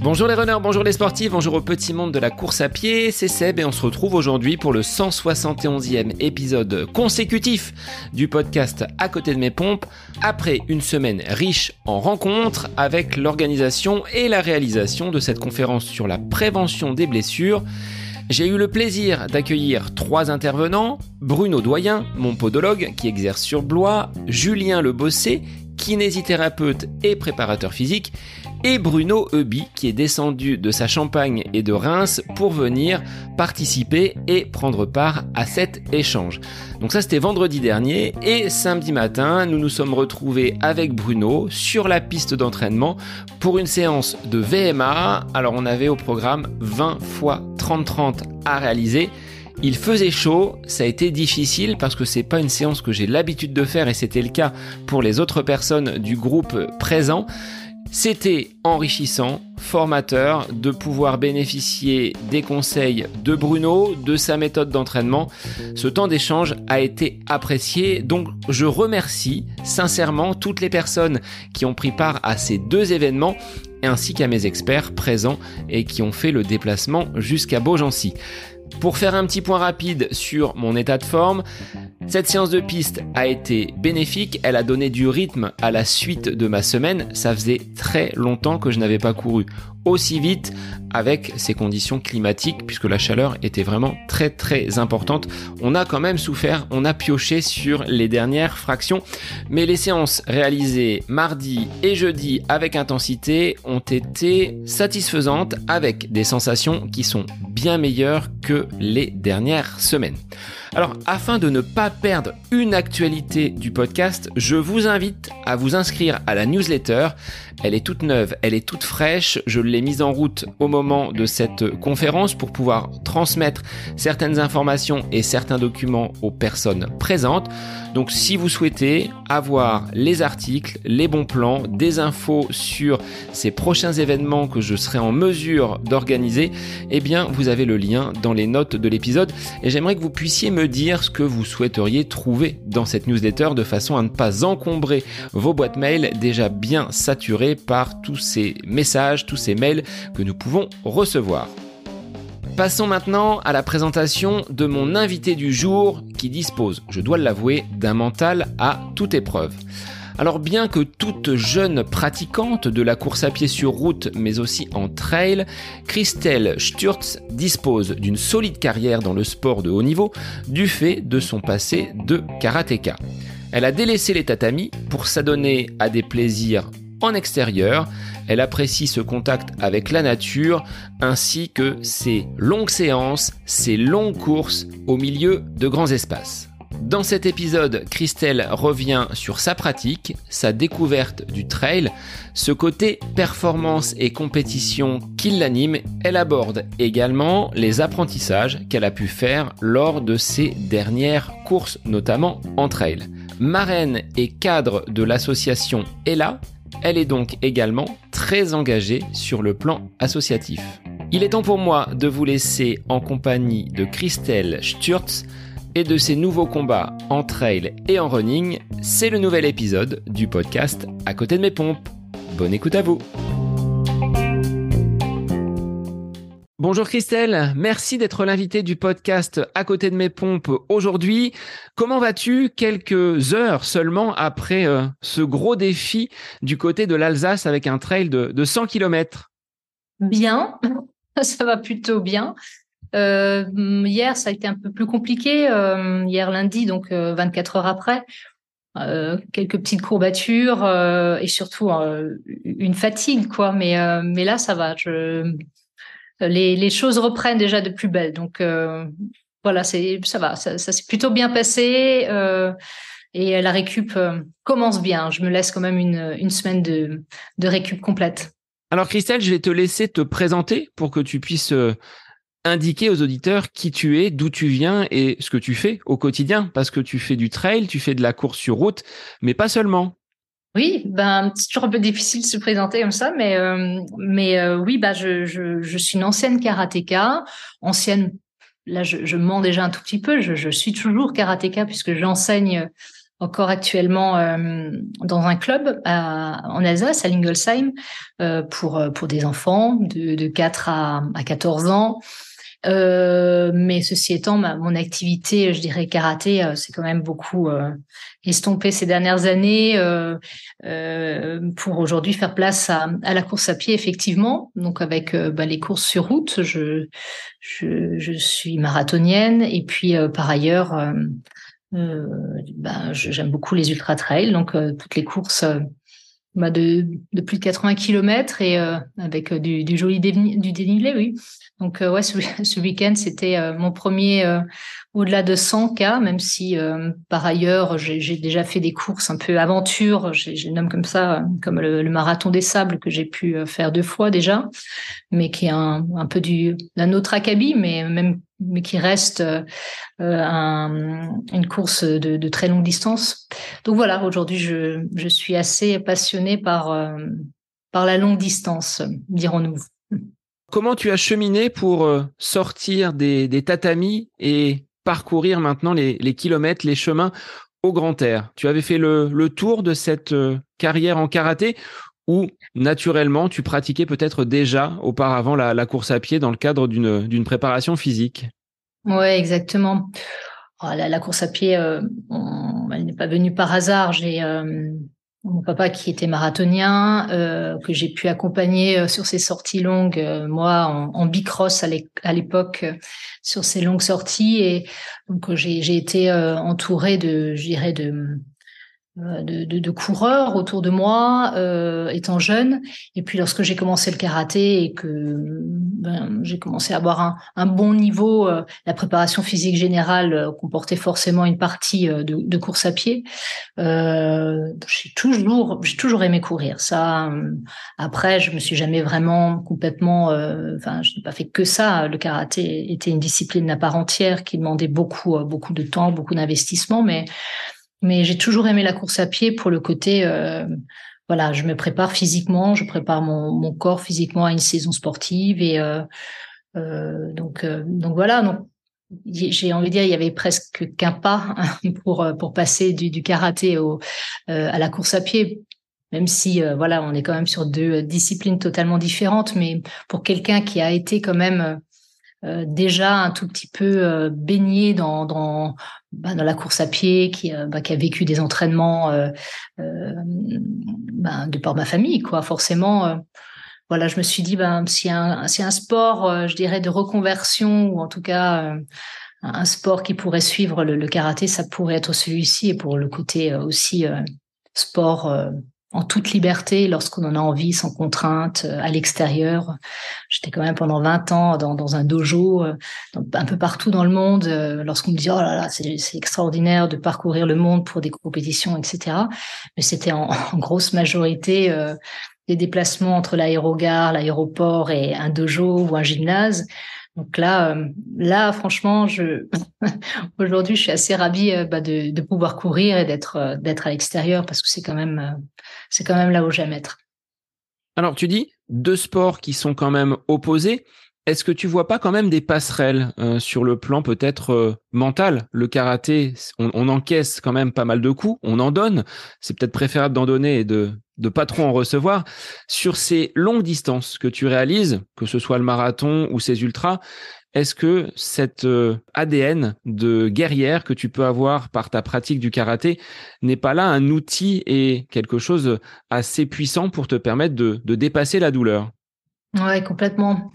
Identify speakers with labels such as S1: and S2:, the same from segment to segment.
S1: Bonjour les runners, bonjour les sportifs, bonjour au petit monde de la course à pied, c'est Seb et on se retrouve aujourd'hui pour le 171e épisode consécutif du podcast À côté de mes pompes, après une semaine riche en rencontres avec l'organisation et la réalisation de cette conférence sur la prévention des blessures. J'ai eu le plaisir d'accueillir trois intervenants, Bruno Doyen, mon podologue qui exerce sur Blois, Julien Le Bossé, kinésithérapeute et préparateur physique, et Bruno Eubi qui est descendu de sa Champagne et de Reims pour venir participer et prendre part à cet échange. Donc ça c'était vendredi dernier et samedi matin nous nous sommes retrouvés avec Bruno sur la piste d'entraînement pour une séance de VMA. Alors on avait au programme 20 fois 30-30 à réaliser. Il faisait chaud, ça a été difficile parce que c'est pas une séance que j'ai l'habitude de faire et c'était le cas pour les autres personnes du groupe présent. C'était enrichissant, formateur de pouvoir bénéficier des conseils de Bruno, de sa méthode d'entraînement. Ce temps d'échange a été apprécié, donc je remercie sincèrement toutes les personnes qui ont pris part à ces deux événements ainsi qu'à mes experts présents et qui ont fait le déplacement jusqu'à Beaugency. Pour faire un petit point rapide sur mon état de forme, cette séance de piste a été bénéfique, elle a donné du rythme à la suite de ma semaine, ça faisait très longtemps que je n'avais pas couru aussi vite avec ces conditions climatiques puisque la chaleur était vraiment très très importante. On a quand même souffert, on a pioché sur les dernières fractions, mais les séances réalisées mardi et jeudi avec intensité ont été satisfaisantes avec des sensations qui sont bien meilleures que les dernières semaines. Alors, afin de ne pas perdre une actualité du podcast, je vous invite à vous inscrire à la newsletter. Elle est toute neuve, elle est toute fraîche. Je l'ai mise en route au moment de cette conférence pour pouvoir transmettre certaines informations et certains documents aux personnes présentes. Donc si vous souhaitez avoir les articles, les bons plans, des infos sur ces prochains événements que je serai en mesure d'organiser, eh bien vous avez le lien dans les notes de l'épisode et j'aimerais que vous puissiez me dire ce que vous souhaiteriez trouver dans cette newsletter de façon à ne pas encombrer vos boîtes mail déjà bien saturées par tous ces messages, tous ces que nous pouvons recevoir. Passons maintenant à la présentation de mon invité du jour qui dispose, je dois l'avouer, d'un mental à toute épreuve. Alors bien que toute jeune pratiquante de la course à pied sur route mais aussi en trail, Christelle Sturz dispose d'une solide carrière dans le sport de haut niveau du fait de son passé de karatéka. Elle a délaissé les tatamis pour s'adonner à des plaisirs en extérieur. Elle apprécie ce contact avec la nature ainsi que ses longues séances, ses longues courses au milieu de grands espaces. Dans cet épisode, Christelle revient sur sa pratique, sa découverte du trail, ce côté performance et compétition qui l'anime. Elle aborde également les apprentissages qu'elle a pu faire lors de ses dernières courses, notamment en trail. Marraine et cadre de l'association ELA, elle est donc également très engagée sur le plan associatif. Il est temps pour moi de vous laisser en compagnie de Christelle Sturz et de ses nouveaux combats en trail et en running. C'est le nouvel épisode du podcast À côté de mes pompes. Bonne écoute à vous. Bonjour Christelle, merci d'être l'invité du podcast À côté de mes pompes aujourd'hui. Comment vas-tu quelques heures seulement après euh, ce gros défi du côté de l'Alsace avec un trail de, 100 km
S2: Bien, ça va plutôt bien. Euh, hier, ça a été un peu plus compliqué. Euh, hier lundi, donc 24 heures après, quelques petites courbatures et surtout une fatigue, quoi. Mais mais là, ça va. Les, choses reprennent déjà de plus belle. Donc euh, voilà, c'est ça va, ça, s'est plutôt bien passé euh, et la récup euh, commence bien. Je me laisse quand même une, semaine de, de récup complète.
S1: Alors Christelle, je vais te laisser te présenter pour que tu puisses indiquer aux auditeurs qui tu es, d'où tu viens et ce que tu fais au quotidien, parce que tu fais du trail, tu fais de la course sur route, mais pas seulement.
S2: Oui, ben c'est toujours un peu difficile de se présenter comme ça, mais euh, mais euh, oui, bah je, suis une ancienne karatéka, ancienne. Là, je, mens déjà un tout petit peu. Je, suis toujours karatéka puisque j'enseigne encore actuellement dans un club en Alsace, à Lingolsheim, pour, des enfants de, de 4 à, à 14 ans. Euh, mais ceci étant, mon activité, je dirais karaté, euh, c'est quand même beaucoup euh, estompé ces dernières années euh, pour aujourd'hui faire place à, à, la course à pied, effectivement. Donc avec bah, les courses sur route, je, je, je suis marathonienne et puis par ailleurs, bah, j'aime beaucoup les ultra trails, donc toutes les courses bah de, de, plus de 80 km et euh, avec euh, du, du joli du dénivelé, oui. Donc euh, ouais, ce, ce week-end c'était mon premier au-delà de 100 k, même si par ailleurs j'ai déjà fait des courses un peu aventure, j'ai nomme comme ça, comme le, marathon des sables que j'ai pu faire deux fois déjà, mais qui est un, peu du d'un autre acabit, mais même mais qui reste euh, un, une course de, très longue distance. Donc voilà, aujourd'hui, je, je, suis assez passionnée par, euh, par la longue distance, dirons-nous.
S1: Comment tu as cheminé pour euh, sortir des, des tatamis et parcourir maintenant les, kilomètres, les chemins au grand air Tu avais fait le, tour de cette carrière en karaté ou naturellement tu pratiquais peut-être déjà auparavant la, course à pied dans le cadre d'une préparation physique?
S2: Ouais, exactement. Oh, la, la, course à pied, euh, elle n'est pas venue par hasard. J'ai euh, mon papa qui était marathonien, euh, que j'ai pu accompagner euh, sur ses sorties longues, euh, moi en, en bicross à l'époque, sur ces longues sorties. Et donc j'ai été entourée de, je dirais, de euh, de, de, de, coureurs autour de moi euh, étant jeune. Et puis lorsque j'ai commencé le karaté et que ben, j'ai commencé à avoir un, un bon niveau euh, la préparation physique générale euh, comportait forcément une partie de, de, course à pied. J'ai toujours j'ai toujours aimé courir. Ça après je me suis jamais vraiment complètement enfin je n'ai pas fait que ça. Le karaté était une discipline à part entière qui demandait beaucoup beaucoup de temps beaucoup d'investissement. Mais mais j'ai toujours aimé la course à pied pour le côté, euh, voilà, je me prépare physiquement, je prépare mon, mon corps physiquement à une saison sportive et euh, euh, donc euh, donc voilà. Donc j'ai envie de dire, il y avait presque qu'un pas pour pour passer du, du karaté au euh, à la course à pied. Même si voilà, on est quand même sur deux disciplines totalement différentes, mais pour quelqu'un qui a été quand même euh, déjà un tout petit peu euh, baigné dans, dans, bah, dans la course à pied, qui, euh, bah, qui a vécu des entraînements bah, de par ma famille, quoi. Forcément, voilà, je me suis dit, ben, si un, si un sport, je dirais, de reconversion, ou en tout cas un sport qui pourrait suivre le, le karaté, ça pourrait être celui-ci, et pour le côté aussi sport en toute liberté lorsqu'on en a envie, sans contrainte, euh, à l'extérieur. J'étais quand même pendant 20 ans dans, dans un dojo, euh, un peu partout dans le monde. Euh, lorsqu'on me dit oh là là, c'est extraordinaire de parcourir le monde pour des compétitions, etc. Mais c'était en, en, grosse majorité des déplacements entre l'aérogare, l'aéroport et un dojo ou un gymnase. Donc là, euh, là, franchement, je aujourd'hui, je suis assez ravie euh, bah, de, pouvoir courir et d'être euh, d'être à l'extérieur parce que c'est quand même c'est quand même là où j'aime être.
S1: Alors, tu dis deux sports qui sont quand même opposés. Est-ce que tu vois pas quand même des passerelles euh, sur le plan peut-être euh, mental? Le karaté, on, encaisse quand même pas mal de coups, on en donne. C'est peut-être préférable d'en donner et de de pas trop en recevoir. Sur ces longues distances que tu réalises, que ce soit le marathon ou ces ultras, est-ce que cet euh, ADN de guerrière que tu peux avoir par ta pratique du karaté n'est pas là un outil et quelque chose assez puissant pour te permettre de, de dépasser la douleur?
S2: Ouais, complètement.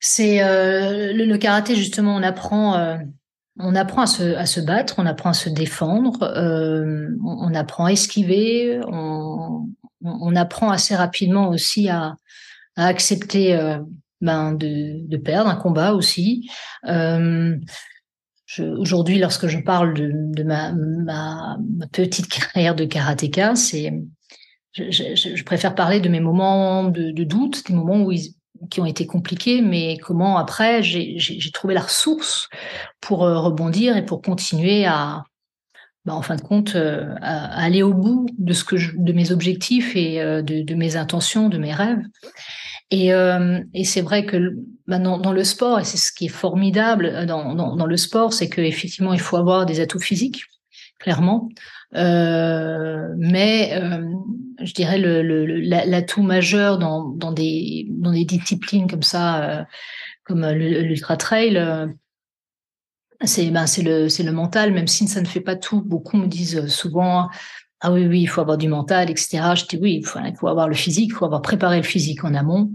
S2: C'est euh, le, le, karaté justement, on apprend, euh, on apprend à se, à se battre, on apprend à se défendre, euh, on, apprend à esquiver, on, on, apprend assez rapidement aussi à, à accepter euh, ben de, de, perdre un combat aussi. Euh, aujourd'hui, lorsque je parle de, de ma, ma, petite carrière de karatéka, c'est je, je, je, préfère parler de mes moments de, de doute, des moments où ils, qui ont été compliqués, mais comment après j'ai trouvé la ressource pour euh, rebondir et pour continuer à, bah, en fin de compte, euh, à, aller au bout de ce que je, de mes objectifs et euh, de, de, mes intentions, de mes rêves. Et, euh, et c'est vrai que bah, dans, dans, le sport, et c'est ce qui est formidable dans, dans, dans le sport, c'est qu'effectivement, il faut avoir des atouts physiques clairement. mais je dirais le, l'atout majeur dans, dans, des, dans des disciplines comme ça, comme l'ultra trail, c'est ben, le, le mental, même si ça ne fait pas tout. Beaucoup me disent souvent ah oui, oui, il faut avoir du mental, etc. Je dis oui, il faut, il faut avoir le physique, il faut avoir préparé le physique en amont.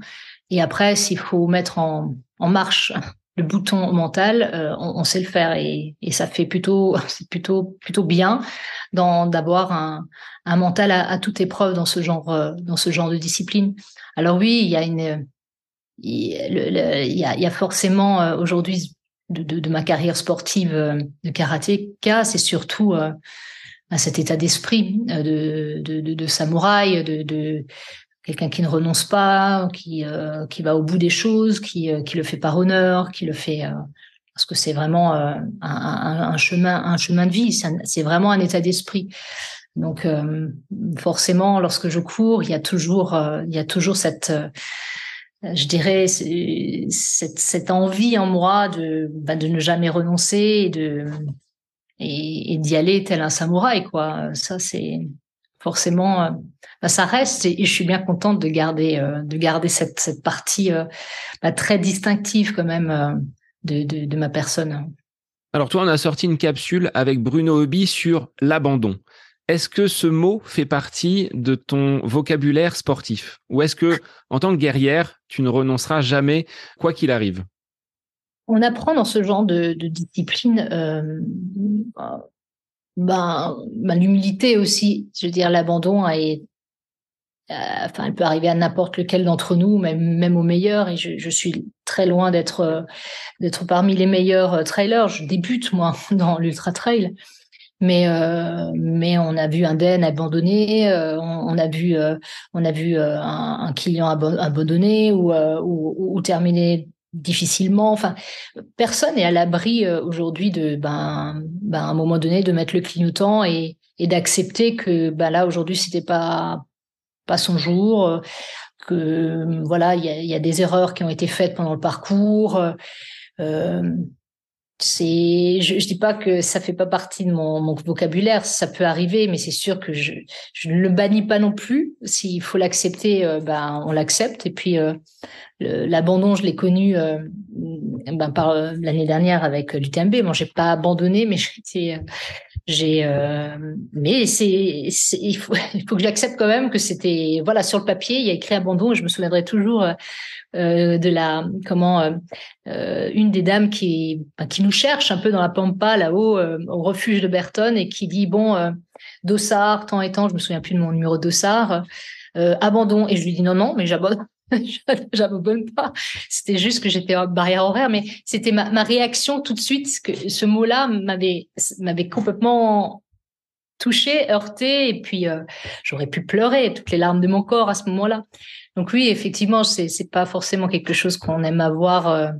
S2: Et après, s'il faut mettre en, en marche le bouton mental, euh, on, sait le faire et, ça fait plutôt, c'est plutôt, plutôt bien d'avoir un, un mental à, toute épreuve dans ce genre, euh, dans ce genre de discipline. Alors oui, il y a une, il y a, il y a forcément euh, aujourd'hui de, ma carrière sportive de karatéka, c'est surtout à cet état d'esprit de, de, de, samouraï, de, quelqu'un qui ne renonce pas, qui, euh, qui va au bout des choses, qui, euh, qui le fait par honneur, qui le fait euh, parce que c'est vraiment un, un, chemin, un chemin de vie. C'est vraiment un état d'esprit. Donc forcément, lorsque je cours, il y a toujours, il y a toujours cette, je dirais, cette, cette envie en moi de, bah, de ne jamais renoncer et de et d'y aller tel un samouraï, quoi. Ça, c'est forcément, euh, bah, ça reste et, je suis bien contente de garder, euh, de garder cette, cette partie euh, bah, très distinctive quand même de, de, de, ma personne.
S1: Alors toi, on a sorti une capsule avec Bruno Hobby sur l'abandon. Est-ce que ce mot fait partie de ton vocabulaire sportif? Ou est-ce que, en tant que guerrière, tu ne renonceras jamais, quoi qu'il arrive?
S2: On apprend dans ce genre de, de discipline euh, ben, ben l'humilité aussi. Je veux dire, l'abandon est, euh, enfin, elle peut arriver à n'importe lequel d'entre nous, même même au meilleur. Et je, suis très loin d'être euh, d'être parmi les meilleurs euh, trailers. Je débute moi dans l'ultra trail, mais mais on a vu un Den abandonné, on, a vu on a vu un, un, client abandonné ou, ou, ou terminer difficilement. Enfin, personne n'est à l'abri euh, aujourd'hui de, ben, ben, à un moment donné, de mettre le clignotant et, d'accepter que, ben là, aujourd'hui, c'était pas pas son jour, euh, que voilà, il y a, des erreurs qui ont été faites pendant le parcours. Euh, c'est, je, je dis pas que ça fait pas partie de mon, vocabulaire, ça peut arriver, mais c'est sûr que je, ne le bannis pas non plus. S'il faut l'accepter, ben on l'accepte. Et puis l'abandon, je l'ai connu euh, ben, par l'année dernière avec l'UTMB. Moi, j'ai pas abandonné, mais j'étais, j'ai, mais c'est, il faut, que j'accepte quand même que c'était, voilà, sur le papier, il y a écrit abandon, et je me souviendrai toujours euh, de la comment euh, euh, une des dames qui qui nous cherche un peu dans la pampa là-haut au refuge de Berton et qui dit bon Dossard tant et tant je me souviens plus de mon numéro Dossard abandon et je lui dis non non mais j'abandonne j'abandonne pas. C'était juste que j'étais en barrière horaire, mais c'était ma, ma, réaction tout de suite. Que ce mot-là m'avait m'avait complètement touché, heurté, et puis j'aurais pu pleurer toutes les larmes de mon corps à ce moment-là. Donc oui, effectivement, c'est c'est pas forcément quelque chose qu'on aime avoir euh,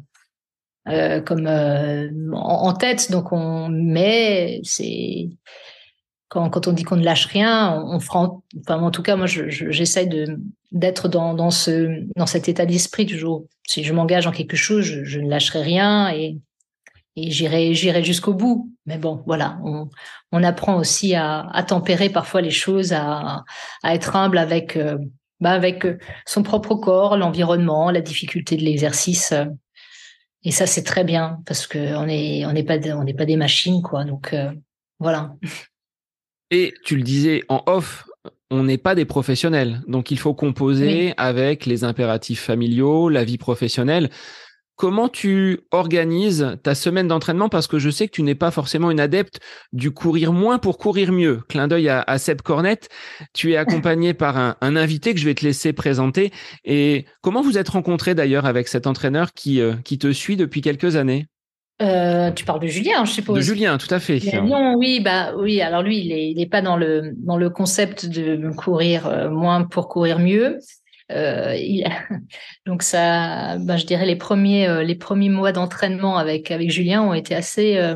S2: euh, comme euh, en, tête. Donc on mais c'est quand, on dit qu'on ne lâche rien, on, on enfin en tout cas moi j'essaie d'être dans dans ce dans cet état d'esprit toujours. Si je m'engage en quelque chose, je, ne lâcherai rien et j'irai jusqu'au bout. Mais bon, voilà, on, apprend aussi à, tempérer parfois les choses, à, être humble avec bah avec euh, son propre corps, l'environnement, la difficulté de l'exercice. Euh. Et ça, c'est très bien parce que on est on n'est pas on n'est pas des machines quoi. Donc euh, voilà.
S1: Et tu le disais en off, on n'est pas des professionnels, donc il faut composer avec les impératifs familiaux, la vie professionnelle. Comment tu organises ta semaine d'entraînement? Parce que je sais que tu n'es pas forcément une adepte du courir moins pour courir mieux. Clin d'œil à, à, Seb Cornette. Tu es accompagné par un, un, invité que je vais te laisser présenter. Et comment vous êtes rencontré d'ailleurs avec cet entraîneur qui, euh, qui te suit depuis quelques années?
S2: Euh, tu parles de Julien, je suppose.
S1: De Julien, tout à fait.
S2: Non, oui, bah oui. Alors lui, il est, il est pas dans le dans le concept de courir euh, moins pour courir mieux. Euh, il, donc ça, ben, je dirais les premiers euh, les premiers mois d'entraînement avec avec Julien ont été assez euh,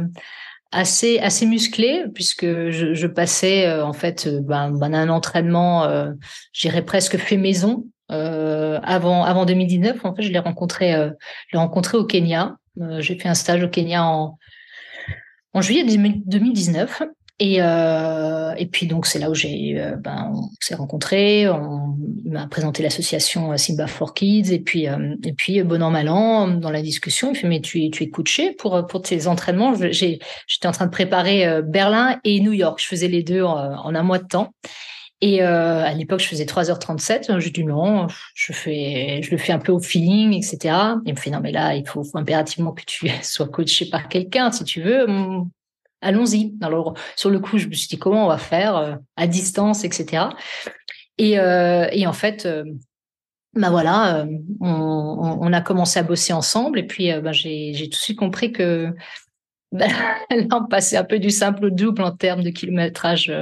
S2: assez assez musclés puisque je, je passais en fait ben, ben, un entraînement, euh, j'irais presque fait maison avant avant 2019. En fait, je l'ai rencontré je l'ai rencontré au Kenya. J'ai fait un stage au Kenya en juillet 2019 Et, euh, et puis donc c'est là où j'ai euh, ben, on s'est rencontrés, on m'a présenté l'association Simba for Kids. Et puis euh, et puis bon an mal an dans la discussion il fait mais tu tu es coaché pour pour tes entraînements? J'étais en train de préparer Berlin et New York. Je faisais les deux en un mois de temps et euh, à l'époque, je faisais 3h37. J'ai dit non, je fais, je le fais un peu au feeling, etc. Il me fait non, mais là, il faut, impérativement que tu sois coaché par quelqu'un, si tu veux. Hum, allons-y. Alors, sur le coup, je me suis dit comment on va faire euh, à distance, etc. Et, euh, et en fait, euh, bah voilà, on, on, a commencé à bosser ensemble. Et puis, bah, j'ai tout de suite compris que bah, là, on passait un peu du simple au double en termes de kilométrage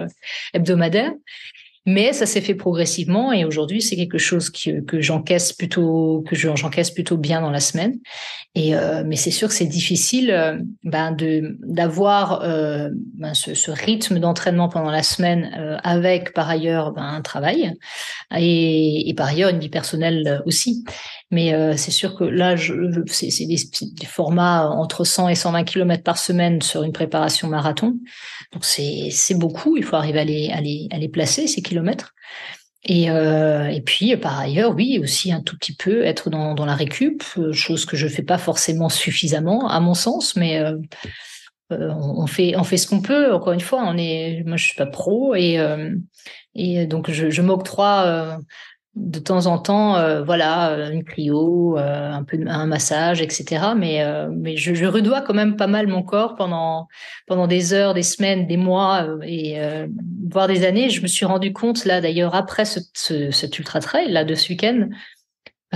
S2: hebdomadaire. Mais ça s'est fait progressivement et aujourd'hui c'est quelque chose que, j'encaisse plutôt que j'encaisse plutôt bien dans la semaine. Et euh, mais c'est sûr que c'est difficile euh, ben de d'avoir euh, ben ce, ce, rythme d'entraînement pendant la semaine euh, avec par ailleurs ben, un travail et, et, par ailleurs une vie personnelle aussi. Mais euh, c'est sûr que là, c'est, des, formats entre 100 et 120 km par semaine sur une préparation marathon. Donc c'est, beaucoup. Il faut arriver à les, à les, à les placer ces kilomètres. Et, euh, et puis par ailleurs, oui, aussi un tout petit peu être dans, dans la récup, euh, chose que je fais pas forcément suffisamment à mon sens, mais euh, euh on fait on fait ce qu'on peut. Encore une fois, on est, moi je suis pas pro et euh, et donc je m'octroie de temps en temps, euh, voilà, euh, une cryo, euh, un peu un massage, etc. Mais mais je, redois quand même pas mal mon corps pendant pendant des heures, des semaines, des mois et voire des années. Je me suis rendu compte là d'ailleurs après ce, ce, cet ultra trail là de ce week-end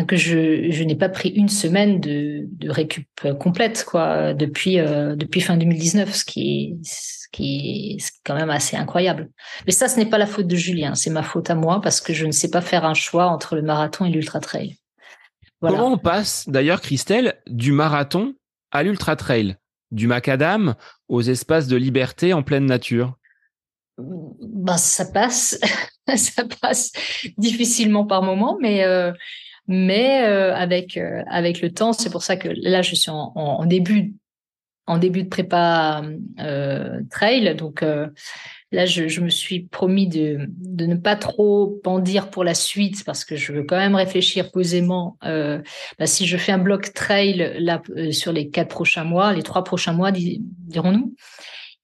S2: que je, je n'ai pas pris une semaine de, de récup complète quoi depuis depuis fin 2019, ce qui est qui est quand même assez incroyable. Mais ça, ce n'est pas la faute de Julien, c'est ma faute à moi parce que je ne sais pas faire un choix entre le marathon et l'ultra trail.
S1: Voilà. Comment on passe d'ailleurs, Christelle, du marathon à l'ultra trail, du macadam aux espaces de liberté en pleine nature?
S2: Ben, ça passe, ça passe difficilement par moment, mais euh, mais euh, avec euh, avec le temps, c'est pour ça que là je suis en, en début en début de prépa euh, trail. Donc euh, là, je, me suis promis de, ne pas trop en dire pour la suite parce que je veux quand même réfléchir posément. Euh, bah, si je fais un bloc trail là, sur les quatre prochains mois, les trois prochains mois, dirons-nous,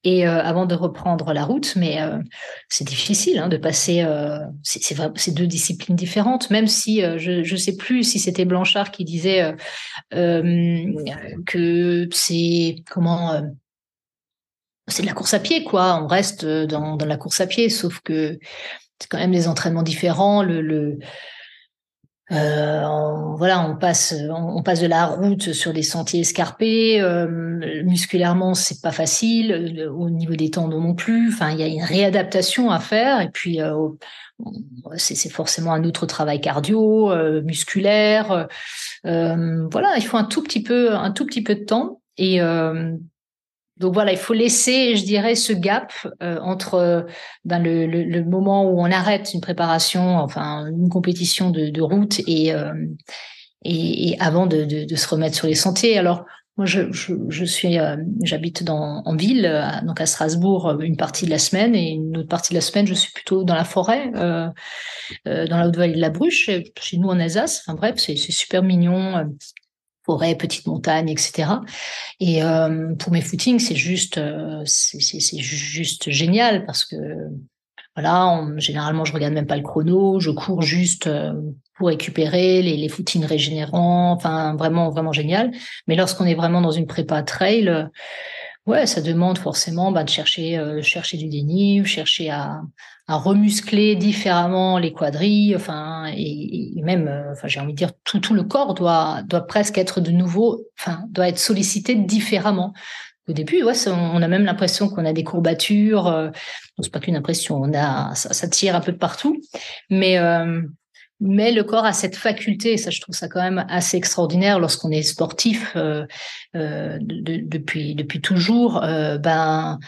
S2: et euh, avant de reprendre la route. Mais euh, c'est difficile hein, de passer. Euh, c'est deux disciplines différentes. Même si je ne sais plus si c'était Blanchard qui disait que c'est comment. c'est de la course à pied, quoi. On reste dans, la course à pied, sauf que c'est quand même des entraînements différents. Le euh, on, voilà, on passe, on, passe de la route sur des sentiers escarpés. Euh, musculairement, c'est pas facile. Au niveau des tendons non plus. Enfin, il y a une réadaptation à faire. Et puis, euh, c'est forcément un autre travail cardio, euh, musculaire. Euh, voilà, il faut un tout petit peu, un tout petit peu de temps. Et donc voilà, il faut laisser, je dirais, ce gap euh, entre ben, le, le, le, moment où on arrête une préparation, enfin une compétition de, de route, et, euh, et, et, avant de, de, de, se remettre sur les sentiers. Alors moi, je, je, je suis, euh, j'habite dans en ville, donc à Strasbourg, une partie de la semaine, et une autre partie de la semaine, je suis plutôt dans la forêt, dans la haute vallée de la Bruche, chez nous en Alsace. Enfin bref, c'est super mignon forêt, petite montagne, etc. Et euh, pour mes footings, c'est juste, euh, c'est juste génial parce que voilà, généralement je regarde même pas le chrono, je cours juste euh, pour récupérer les, les footings régénérants, enfin vraiment vraiment génial. Mais lorsqu'on est vraiment dans une prépa trail, ouais, ça demande forcément bah, de chercher chercher du dénivelé, chercher à à remuscler différemment les quadrilles, enfin, et, et même, euh, enfin, j'ai envie de dire, tout, tout le corps doit, doit presque être de nouveau, enfin, doit être sollicité différemment. Au début, ouais, on a même l'impression qu'on a des courbatures. Euh, c'est pas qu'une impression, on a, ça, ça, tire un peu de partout. Mais euh, mais le corps a cette faculté, ça je trouve ça quand même assez extraordinaire lorsqu'on est sportif euh, euh, de, depuis depuis toujours. Euh, ben,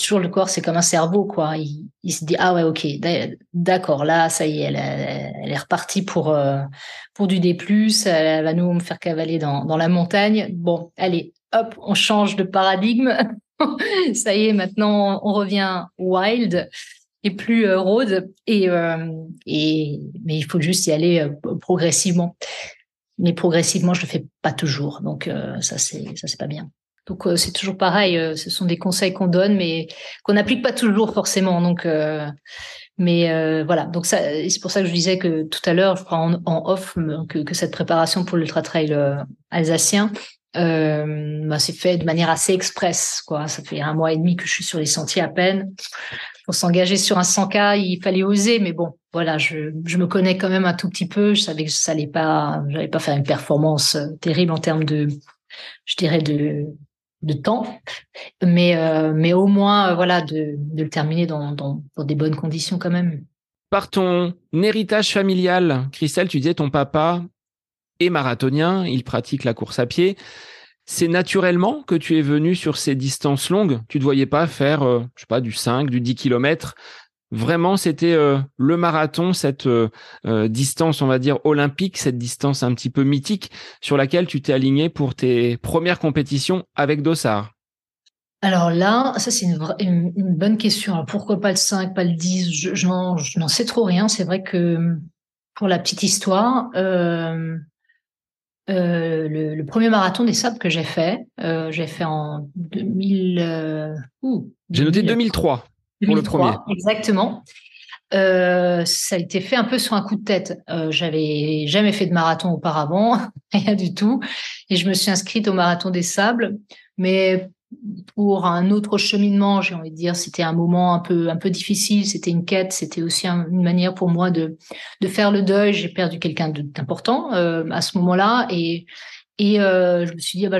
S2: toujours le corps c'est comme un cerveau quoi. Il, il, se dit ah ouais ok d'accord là ça y est elle, elle est repartie pour euh, pour du D+, elle va nous faire cavaler dans dans la montagne. Bon allez hop on change de paradigme ça y est, maintenant on revient wild et plus euh, road. Et, et mais il faut juste y aller progressivement. Mais progressivement, je le fais pas toujours, donc ça c'est ça c'est pas bien. Donc c'est toujours pareil, ce sont des conseils qu'on donne, mais qu'on n'applique pas toujours forcément. Donc mais euh, voilà, donc ça, c'est pour ça que je disais que tout à l'heure, je crois en, off, que, que, cette préparation pour l'ultra trail euh, alsacien, euh, bah, c'est fait de manière assez express. Quoi. Ça fait un mois et demi que je suis sur les sentiers à peine. Pour s'engager sur un 100K, il fallait oser, mais bon, voilà, je, je me connais quand même un tout petit peu. Je savais que ça allait pas, j'allais pas faire une performance euh, terrible en termes de, je dirais de de temps, mais, euh, mais au moins, euh, voilà, de, de, le terminer dans, dans, dans, des bonnes conditions quand même.
S1: Par ton héritage familial, Christelle, tu disais ton papa est marathonien, il pratique la course à pied. C'est naturellement que tu es venu sur ces distances longues. Tu ne voyais pas faire, euh, je sais pas, du 5, du 10 km Vraiment, c'était euh, le marathon, cette euh, distance, on va dire, olympique, cette distance un petit peu mythique sur laquelle tu t'es aligné pour tes premières compétitions avec Dossard.
S2: Alors là, ça c'est une, bonne question. pourquoi pas le 5, pas le 10 Je, n'en sais trop rien. C'est vrai que pour la petite histoire, le, premier marathon des sables que j'ai fait, j'ai fait en 2000.
S1: j'ai noté 2003 pour le premier.
S2: Exactement. Euh, ça a été fait un peu sur un coup de tête. Euh, J'avais jamais fait de marathon auparavant, rien du tout, et je me suis inscrite au marathon des sables, mais pour un autre cheminement, j'ai envie de dire, c'était un moment un peu un peu difficile, c'était une quête, c'était aussi une manière pour moi de de faire le deuil. J'ai perdu quelqu'un d'important euh, à ce moment-là, et et euh, je me suis dit, ah bah,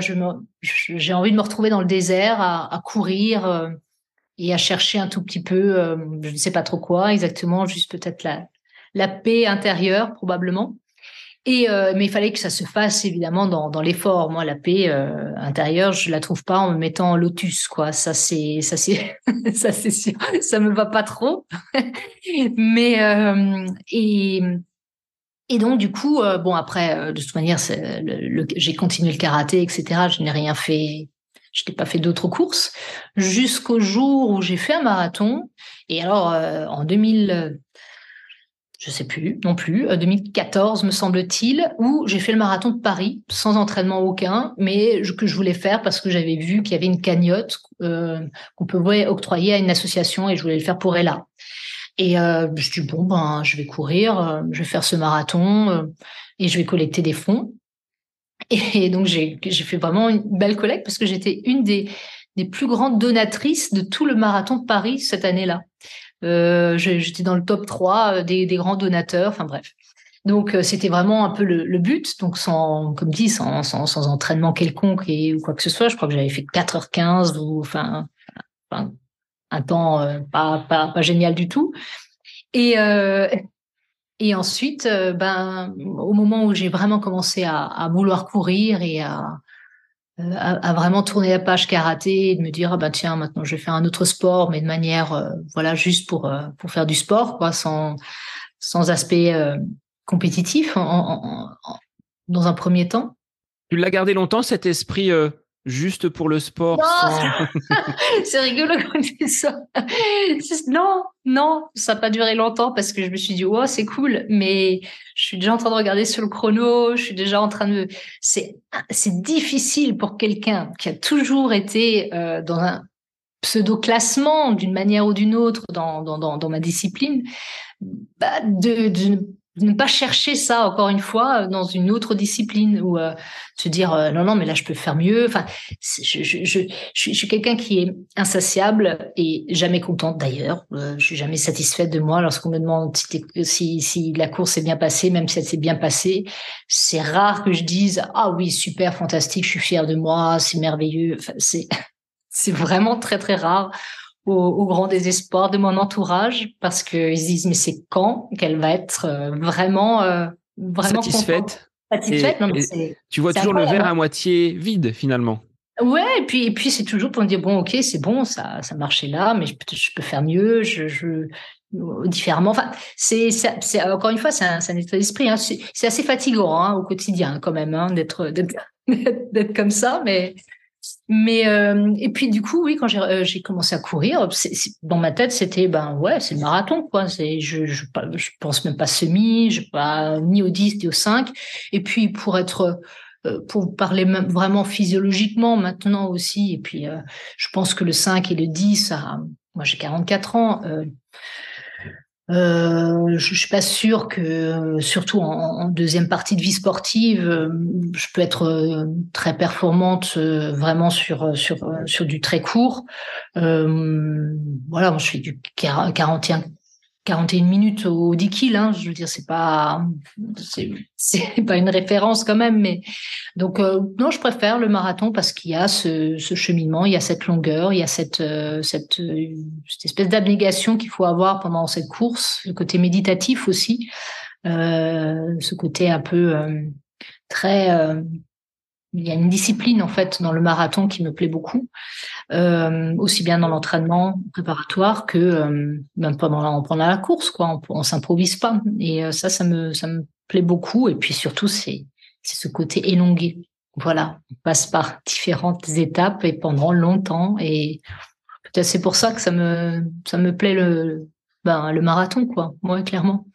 S2: j'ai envie de me retrouver dans le désert à, à courir euh, et à chercher un tout petit peu, euh, je ne sais pas trop quoi exactement, juste peut-être la, la paix intérieure probablement. Et euh, mais il fallait que ça se fasse évidemment dans, dans l'effort. Moi, la paix euh, intérieure, je la trouve pas en me mettant en lotus, quoi. Ça c'est ça c'est ça c'est sûr, ça me va pas trop. mais et et donc du coup, bon après, de toute manière, j'ai continué le karaté, etc. Je n'ai rien fait je n'ai pas fait d'autres courses jusqu'au jour où j'ai fait un marathon. Et alors, euh, en 2000, je sais plus non plus, 2014 euh, me semble-t-il, où j'ai fait le marathon de Paris sans entraînement aucun, mais que je voulais faire parce que j'avais vu qu'il y avait une cagnotte euh, qu'on pouvait octroyer à une association et je voulais le faire pour Ella. Et je me suis dit, bon, ben, je vais courir, je vais faire ce marathon et je vais collecter des fonds. Et donc, j'ai fait vraiment une belle collecte parce que j'étais une des plus grandes donatrices de tout le marathon de Paris cette année-là. Euh, j'étais dans le top 3 euh, des, grands donateurs, enfin bref. Donc euh, c'était vraiment un peu le, but, donc sans, comme dit, sans, sans, entraînement quelconque et ou quoi que ce soit. Je crois que j'avais fait 4h15 ou enfin, un temps pas, pas, pas génial du tout. Et, et ensuite, ben, au moment où j'ai vraiment commencé à, vouloir courir et euh, à, vraiment tourner la page karaté et de me dire, ah ben tiens, maintenant je vais faire un autre sport, mais de manière, euh, voilà, juste pour, pour faire du sport, quoi, sans, sans aspect compétitif en, dans un premier temps.
S1: Tu l'as gardé longtemps, cet esprit juste pour le sport
S2: C'est rigolo quand tu ça. Non, non, ça n'a pas duré longtemps parce que je me suis dit, oh, c'est cool, mais je suis déjà en train de regarder sur le chrono, je suis déjà en train de... C'est, c'est difficile pour quelqu'un qui a toujours été euh, dans un pseudo-classement d'une manière ou d'une autre dans, dans, dans, dans ma discipline, bah, de, de ne pas chercher ça encore une fois dans une autre discipline ou euh, se dire euh, non non mais là je peux faire mieux. Enfin je, je, je, je suis quelqu'un qui est insatiable et jamais contente d'ailleurs. Euh, je suis jamais satisfaite de moi lorsqu'on me demande si, si, la course s'est bien passée même si elle s'est bien passée. C'est rare que je dise ah oui super fantastique je suis fière de moi c'est merveilleux. Enfin, c'est c'est vraiment très très rare au, grand désespoir de mon entourage parce qu'ils se disent mais c'est quand qu'elle va être euh, vraiment euh, vraiment
S1: satisfaite. Satisfaite. tu vois toujours le verre à moitié vide finalement.
S2: Ouais, et puis et puis c'est toujours pour me dire bon ok c'est bon ça ça marchait là mais je, je peux faire mieux je, je différemment. Enfin, c'est, c'est, encore une fois, c'est un, un, état d'esprit. Hein. C'est, assez fatigant hein, au quotidien quand même hein, d'être, d'être, d'être comme ça, mais Mais euh, et puis du coup, oui, quand j'ai commencé à courir, dans ma tête, c'était ben ouais, c'est marathon quoi. C'est je, je je pense même pas semi, je pas ni au 10 ni au 5. Et puis pour être pour parler même vraiment physiologiquement maintenant aussi. Et puis je pense que le 5 et le 10, moi j'ai 44 ans. Euh, je, suis pas sûre que, surtout en, deuxième partie de vie sportive, euh, je peux être euh, très performante vraiment sur sur sur du très court. voilà, je fais du 41 41 minutes au 10 kills, hein, je veux dire, c'est pas, c'est pas une référence quand même, mais donc euh, non, je préfère le marathon parce qu'il y a ce, ce, cheminement, il y a cette longueur, il y a cette euh, cette, euh, cette, espèce d'abnégation qu'il faut avoir pendant cette course, le côté méditatif aussi, ce côté un peu très il y a une discipline en fait dans le marathon qui me plaît beaucoup, euh, aussi bien dans l'entraînement préparatoire que euh, même pendant pendant la course quoi. On, on s'improvise pas et euh, ça, ça me ça me plaît beaucoup et puis surtout c'est c'est ce côté élongué. Voilà, on passe par différentes étapes et pendant longtemps et peut-être c'est pour ça que ça me ça me plaît le ben le marathon quoi. Moi clairement.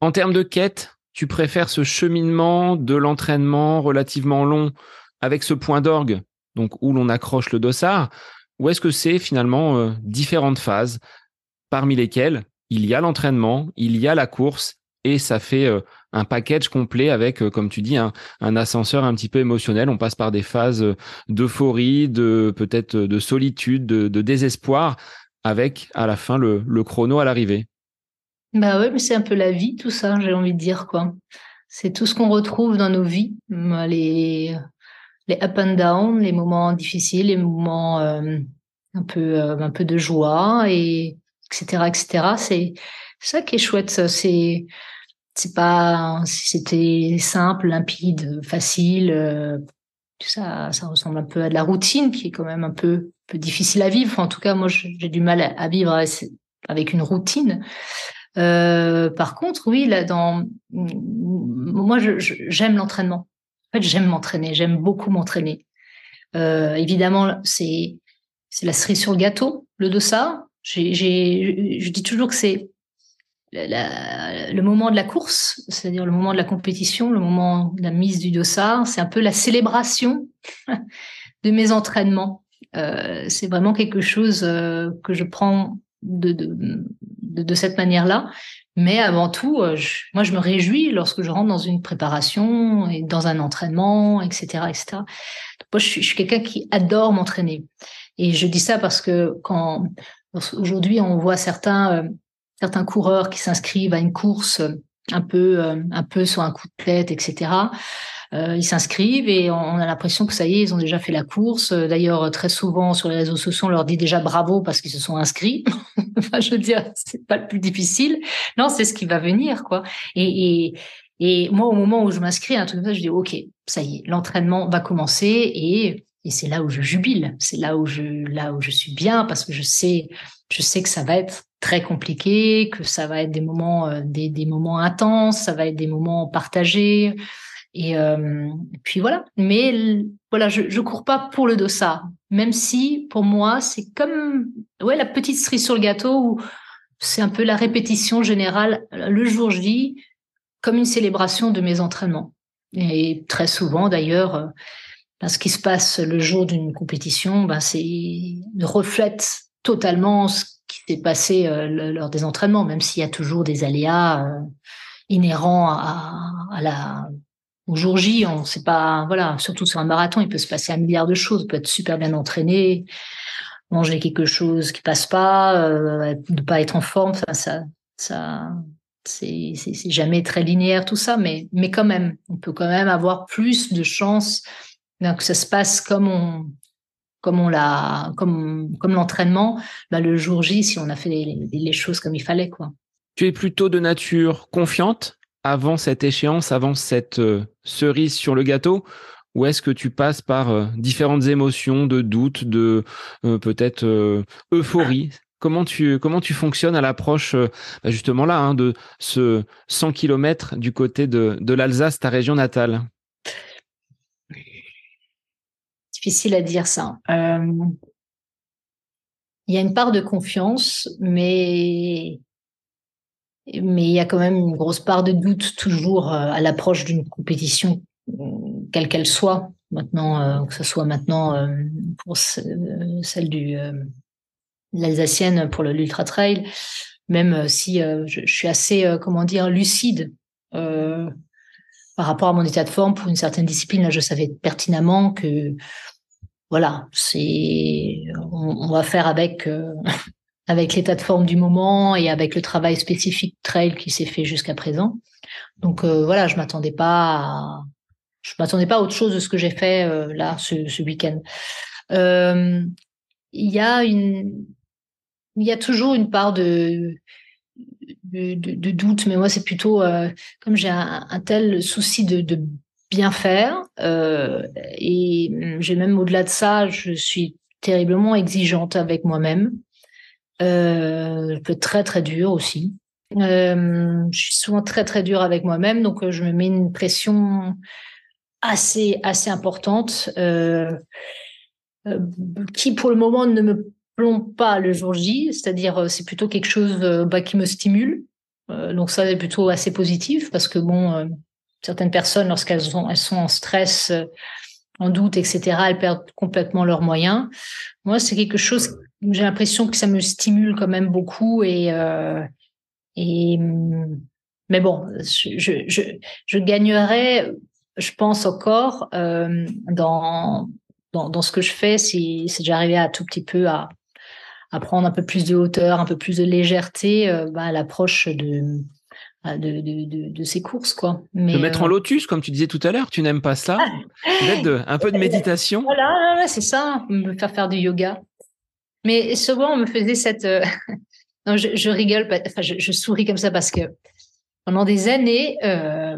S1: En termes de quête, tu préfères ce cheminement de l'entraînement relativement long avec ce point d'orgue, donc où l'on accroche le dossard, ou est-ce que c'est finalement euh, différentes phases parmi lesquelles il y a l'entraînement, il y a la course et ça fait euh, un package complet avec, euh, comme tu dis, un, ascenseur un petit peu émotionnel. On passe par des phases d'euphorie, de peut-être de solitude, de, désespoir, avec à la fin le chrono à l'arrivée.
S2: Bah oui, mais c'est un peu la vie, tout ça, j'ai envie de dire, quoi. C'est tout ce qu'on retrouve dans nos vies, les, les up and down, les moments difficiles, les moments euh, un peu euh, un peu de joie et etc etc. C'est ça qui est chouette. C'est c'est pas c'était simple, limpide, facile. Euh, ça ça ressemble un peu à de la routine qui est quand même un peu difficile à vivre. en tout cas, moi j'ai du mal à vivre avec une routine. Euh, par contre, oui, là, dans moi, j'aime l'entraînement. En fait, j'aime m'entraîner. J'aime beaucoup m'entraîner. Euh, évidemment, c'est c'est la cerise sur le gâteau, le dossard. J'ai, je dis toujours que c'est le moment de la course, c'est-à-dire le moment de la compétition, le moment de la mise du dossard. C'est un peu la célébration de mes entraînements. Euh, c'est vraiment quelque chose que je prends de, de, de, cette manière-là. Mais avant tout, euh, moi, je me réjouis lorsque je rentre dans une préparation et dans un entraînement, etc., etc. moi, je suis, quelqu'un qui adore m'entraîner. Et je dis ça parce que quand aujourd'hui on voit certains euh, certains coureurs qui s'inscrivent à une course un peu euh, un peu sur un coup de tête, etc. Euh, ils s'inscrivent et on a l'impression que ça y est, ils ont déjà fait la course. D'ailleurs, très souvent sur les réseaux sociaux, on leur dit déjà bravo parce qu'ils se sont inscrits. enfin, je veux dire, c'est pas le plus difficile. Non, c'est ce qui va venir, quoi. Et, et, et moi, au moment où je m'inscris, un truc comme ça, je dis ok, ça y est, l'entraînement va commencer et et c'est là où je jubile, c'est là où je là où je suis bien parce que je sais je sais que ça va être très compliqué, que ça va être des moments euh, des, des moments intenses, ça va être des moments partagés, et, euh, puis voilà. Mais voilà, je, je cours pas pour le dossard, même si pour moi c'est comme ouais la petite cerise sur le gâteau où c'est un peu la répétition générale le jour J comme une célébration de mes entraînements. Et très souvent d'ailleurs, ben, ce qui se passe le jour d'une compétition, ben, c'est reflète totalement ce qui s'est passé euh, lors des entraînements, même s'il y a toujours des aléas euh, inhérents à, à la au jour J, on sait pas, voilà, surtout sur un marathon, il peut se passer un milliard de choses. On peut être super bien entraîné, manger quelque chose qui passe pas, euh, ne pas être en forme. ça, ça, c'est, c'est, jamais très linéaire tout ça, mais, mais quand même, on peut quand même avoir plus de chances que ça se passe comme on, comme on l'a, comme, comme l'entraînement, bah, le jour J, si on a fait les, les choses comme il fallait, quoi.
S1: Tu es plutôt de nature confiante avant cette échéance, avant cette euh, cerise sur le gâteau? Ou est-ce que tu passes par euh, différentes émotions de doute, de euh, peut-être euphorie? Comment tu comment tu fonctionnes à l'approche bah, justement là hein, de ce 100 km du côté de, de l'Alsace, ta région natale?
S2: Difficile à dire ça. Il y a une part de confiance, mais mais il y a quand même une grosse part de doute toujours euh, à l'approche d'une compétition, quelle qu'elle soit. Maintenant, que ce soit maintenant pour celle du l'alsacienne pour l'ultra trail, même si je, suis assez, comment dire, lucide par rapport à mon état de forme pour une certaine discipline. Là, je savais pertinemment que voilà, c'est on, va faire avec euh, avec l'état de forme du moment et avec le travail spécifique trail qui s'est fait jusqu'à présent. Donc euh, voilà, je m'attendais pas je m'attendais pas à autre chose de ce que j'ai fait euh, là ce, week-end. Il y a une il y a toujours une part de de, doute, mais moi c'est plutôt euh, comme j'ai un, tel souci de, bien faire euh, et j'ai même au-delà de ça, je suis terriblement exigeante avec moi-même. Euh, peux être très très dur aussi. je suis souvent très très dure avec moi-même, donc je me mets une pression assez assez importante qui pour le moment ne me pas le jour J, c'est-à-dire euh, c'est plutôt quelque chose euh, bah, qui me stimule. Euh, donc ça c'est plutôt assez positif parce que bon, certaines personnes lorsqu'elles sont, elles sont en stress, en doute, etc., elles perdent complètement leurs moyens. Moi c'est quelque chose, j'ai l'impression que ça me stimule quand même beaucoup et et mais bon, je, je, je, gagnerais, je pense encore dans, dans, dans ce que je fais si, si j'arrivais à tout petit peu à, à prendre un peu plus de hauteur, un peu plus de légèreté euh, bah, à l'approche de, de, de, de, ces courses. Quoi.
S1: Mais, de mettre en euh, lotus, comme tu disais tout à l'heure, tu n'aimes pas ça Peut-être un peu de méditation
S2: Voilà, c'est ça, me faire faire du yoga. Mais souvent, on me faisait cette... Euh, non, je, rigole, enfin, je, souris comme ça parce que pendant des années, euh,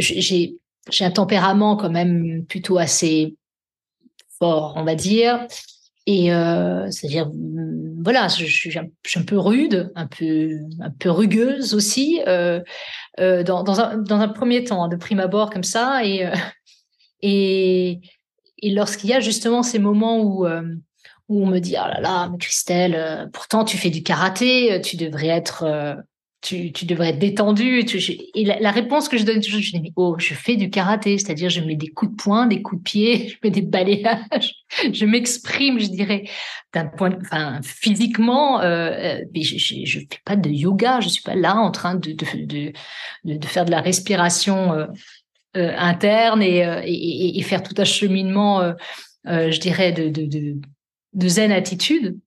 S2: j'ai un tempérament quand même plutôt assez fort, on va dire. Et euh, c'est-à-dire, mm, voilà, je, suis un peu rude, un peu, un peu rugueuse aussi, euh, euh, dans, dans, un, dans un premier temps, hein, de prime abord comme ça. Et, euh, et, et lorsqu'il y a justement ces moments où, euh, où on me dit, oh là là, mais Christelle, euh, pourtant tu fais du karaté, tu devrais être tu, tu, devrais être détendu. et la, réponse que je donne toujours, je dis, oh, je fais du karaté, c'est-à-dire je mets des coups de poing, des coups de pied, je mets des balayages, je m'exprime, je dirais, d'un point, enfin, physiquement, euh, mais je, je, fais pas de yoga, je suis pas là en train de, de, de, de faire de la respiration euh, euh, interne et, et, et, faire tout un cheminement, je dirais, de, de, de, de zen attitude.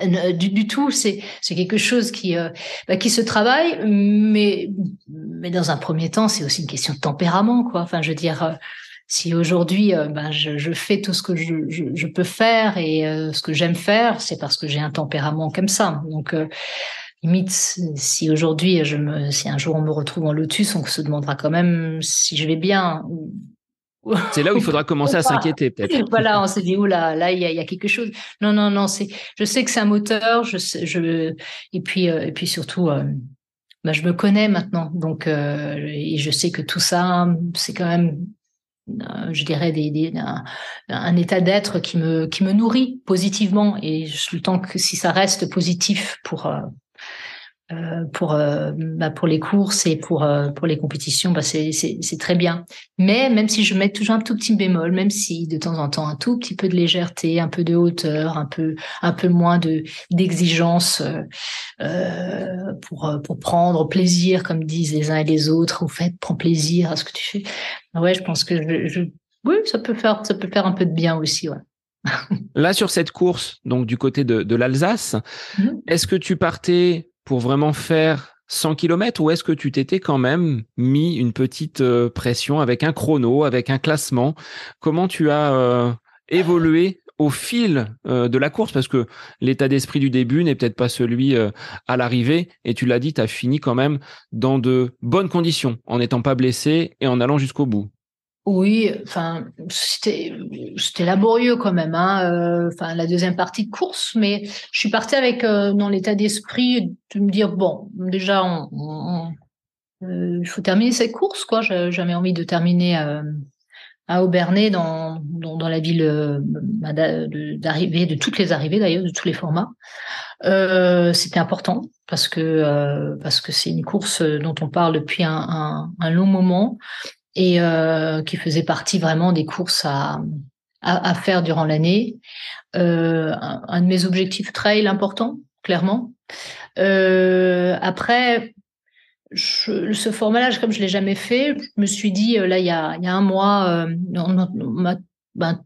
S2: Euh, du, tout, c'est c'est quelque chose qui euh, bah, qui se travaille, mais mais dans un premier temps, c'est aussi une question de tempérament, quoi. Enfin, je veux dire, euh, si aujourd'hui, ben, je, je, fais tout ce que je, je, je peux faire et ce que j'aime faire, c'est parce que j'ai un tempérament comme ça. Donc limite, si aujourd'hui, je me, si un jour on me retrouve en lotus, on se demandera quand même si je vais bien
S1: c'est là où il faudra commencer à s'inquiéter, peut-être.
S2: Voilà, on s'est dit, oula, là, il y a, y a, quelque chose. Non, non, non, c'est, je sais que c'est un moteur, je sais, je, et puis, euh, et puis surtout, euh, bah, je me connais maintenant, donc, euh, et je sais que tout ça, c'est quand même, je dirais, des, des un, un, état d'être qui me, qui me nourrit positivement, et le temps que si ça reste positif pour, euh, pour euh, bah, pour les courses et pour euh, pour les compétitions bah c'est c'est très bien mais même si je mets toujours un tout petit bémol même si de temps en temps un tout petit peu de légèreté un peu de hauteur un peu un peu moins de d'exigence pour pour prendre plaisir comme disent les uns et les autres au fait prends plaisir à ce que tu fais ouais je pense que je, je oui ça peut faire ça peut faire un peu de bien aussi ouais
S1: Là, sur cette course, donc du côté de, de l'Alsace, mm-hmm. est-ce que tu partais pour vraiment faire 100 km ou est-ce que tu t'étais quand même mis une petite euh, pression avec un chrono, avec un classement? Comment tu as euh, évolué au fil euh, de la course? Parce que l'état d'esprit du début n'est peut-être pas celui à l'arrivée et tu l'as dit, tu as fini quand même dans de bonnes conditions en n'étant pas blessé et en allant jusqu'au bout.
S2: Oui, enfin, c'était, laborieux quand même, hein, euh, enfin, la deuxième partie de course, mais je suis partie avec, euh, dans l'état d'esprit de me dire, bon, déjà, euh, il faut terminer cette course, quoi. J'ai jamais envie de terminer à Aubernay, dans, dans, la ville bah, d'arrivée, de toutes les arrivées d'ailleurs, de tous les formats. C'était important parce que parce que c'est une course dont on parle depuis un, long moment et qui faisait partie vraiment des courses à, à, faire durant l'année. Un, un, de mes objectifs trail important, clairement. après, ce format-là, comme je l'ai jamais fait, je me suis dit, euh, là, il y a, y a un mois, euh, ben,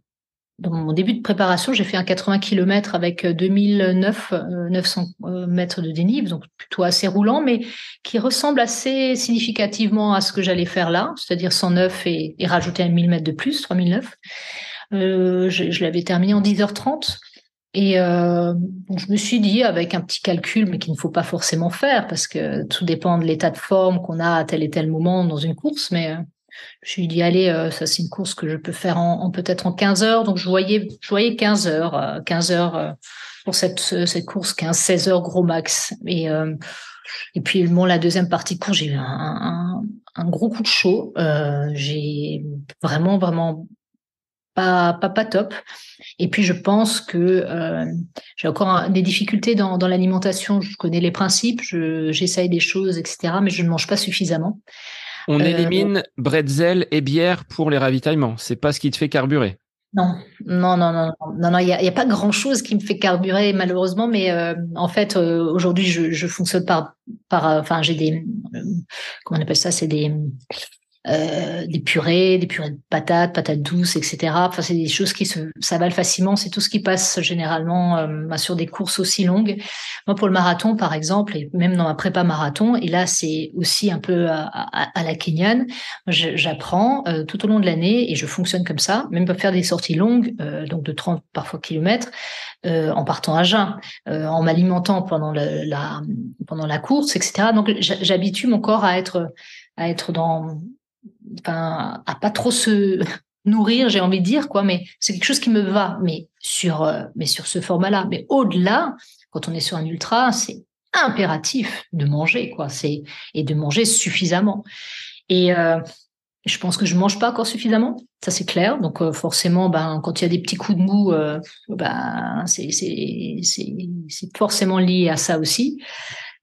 S2: dans mon début de préparation, j'ai fait un 80 km avec 2009 euh, 900 mètres de dénive, donc plutôt assez roulant, mais qui ressemble assez significativement à ce que j'allais faire là, c'est-à-dire 109 et, et rajouter un 1000 mètres de plus, 3009. Euh, je, l'avais terminé en 10h30. Et euh, je me suis dit, avec un petit calcul, mais qu'il ne faut pas forcément faire, parce que tout dépend de l'état de forme qu'on a à tel et tel moment dans une course, mais euh, je me suis dit, allez, euh, ça c'est une course que je peux faire en, peut-être en 15 heures, donc je voyais, je voyais 15 heures, 15 euh, heures pour cette, cette course, 15-16 heures gros max. Et, et puis, bon, la deuxième partie de course, j'ai eu un, un, gros coup de chaud. j'ai vraiment, vraiment pas, pas, top. Et puis je pense que euh, j'ai encore des difficultés dans, dans l'alimentation. Je connais les principes, j'essaye des choses, etc. Mais je ne mange pas suffisamment.
S1: On euh, élimine bretzel et bière pour les ravitaillements. C'est pas ce qui te fait carburer.
S2: Non, non, non, non, non, non. Il n'y a, pas grand chose qui me fait carburer malheureusement, mais euh, en fait aujourd'hui je, je fonctionne par, par, enfin j'ai des, comment on appelle ça, c'est des euh, des purées, des purées de patates, patates douces, etc. Enfin, c'est des choses qui se s'avalent facilement. C'est tout ce qui passe généralement euh, bah, sur des courses aussi longues. Moi, pour le marathon, par exemple, et même dans ma prépa marathon, et là, c'est aussi un peu à, la kenyane, j'apprends euh, tout au long de l'année et je fonctionne comme ça, même pour faire des sorties longues, donc de 30 parfois kilomètres, en partant à jeun, en m'alimentant pendant la pendant la course, etc. Donc, j'habitue mon corps à être à être dans enfin, à pas trop se nourrir, j'ai envie de dire quoi, mais c'est quelque chose qui me va, mais sur, euh, mais sur ce format-là. Mais au-delà, quand on est sur un ultra, c'est impératif de manger quoi, c'est et de manger suffisamment. Et euh, je pense que je mange pas encore suffisamment, ça c'est clair. Donc euh, forcément, ben quand il y a des petits coups de mou, ben c'est forcément lié à ça aussi.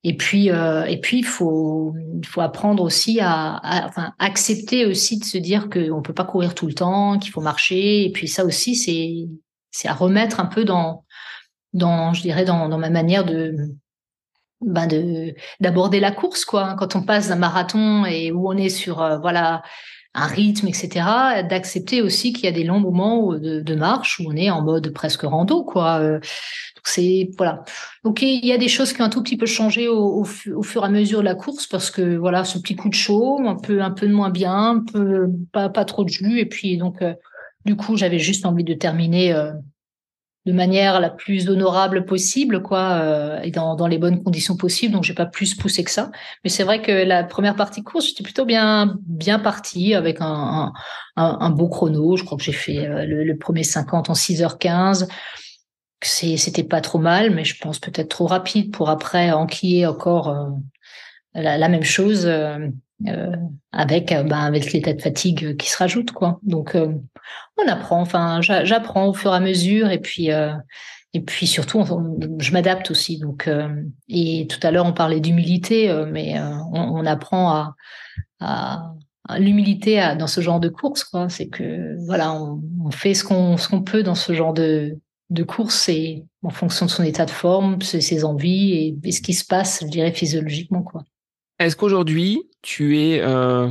S2: Et puis, euh, et puis, il faut, faut apprendre aussi à, enfin, accepter aussi de se dire qu'on peut pas courir tout le temps, qu'il faut marcher. Et puis ça aussi, c'est, c'est à remettre un peu dans, dans, je dirais, dans, dans ma manière de, ben de, d'aborder la course, quoi. Quand on passe d'un marathon et où on est sur, euh, voilà, un rythme, etc., d'accepter aussi qu'il y a des longs moments de, marche où on est en mode presque rando, quoi. Euh, c'est voilà. Donc il y a des choses qui ont un tout petit peu changé au, au, fur et à mesure de la course parce que voilà, ce petit coup de chaud, un peu un peu de moins bien, un peu pas pas trop de jus et puis donc euh, du coup j'avais juste envie de terminer euh, de manière la plus honorable possible, quoi, euh, et dans, dans, les bonnes conditions possibles. Donc, j'ai pas plus poussé que ça. Mais c'est vrai que la première partie course, j'étais plutôt bien, bien partie avec un, un, beau chrono. Je crois que j'ai fait le, le, premier 50 en 6h15 c'était pas trop mal, mais je pense peut-être trop rapide pour après enquiller encore euh, la, même chose euh, euh, avec ben, avec l'état de fatigue qui se rajoute quoi. Donc on apprend, enfin j'apprends au fur et à mesure et puis et puis surtout je m'adapte aussi. Donc et tout à l'heure on parlait d'humilité, mais on, apprend à, à l'humilité dans ce genre de course quoi c'est que voilà on, on fait ce qu'on ce qu'on peut dans ce genre de de course et en fonction de son état de forme, ses, envies et, ce qui se passe, je dirais, physiologiquement. quoi.
S1: Est-ce qu'aujourd'hui, tu es euh,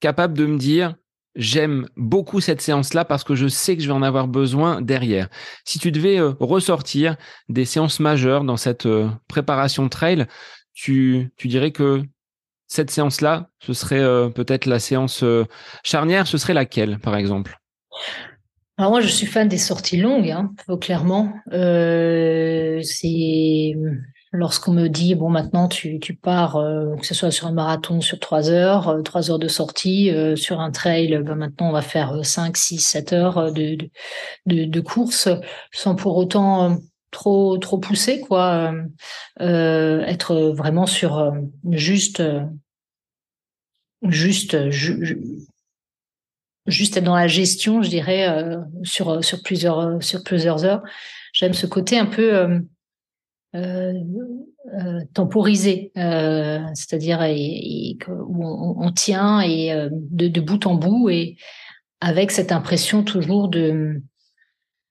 S1: capable de me dire j'aime beaucoup cette séance-là parce que je sais que je vais en avoir besoin derrière. Si tu devais euh, ressortir des séances majeures dans cette euh, préparation trail, tu, tu dirais que cette séance-là, ce serait peut-être la séance charnière, ce serait laquelle, par exemple?
S2: Alors moi, je suis fan des sorties longues, hein, clairement. C'est lorsqu'on me dit bon maintenant tu, tu pars euh, que ce soit sur un marathon sur trois heures, euh, trois heures de sortie, euh, sur un trail, ben maintenant on va faire cinq, six, sept heures de, de, de, course sans pour autant trop trop pousser quoi. être vraiment sur juste juste juste être dans la gestion, je dirais, sur, sur, plusieurs, sur plusieurs heures. J'aime ce côté un peu euh, euh, temporisé, euh, c'est-à-dire où on, tient et de, de, bout en bout et avec cette impression toujours de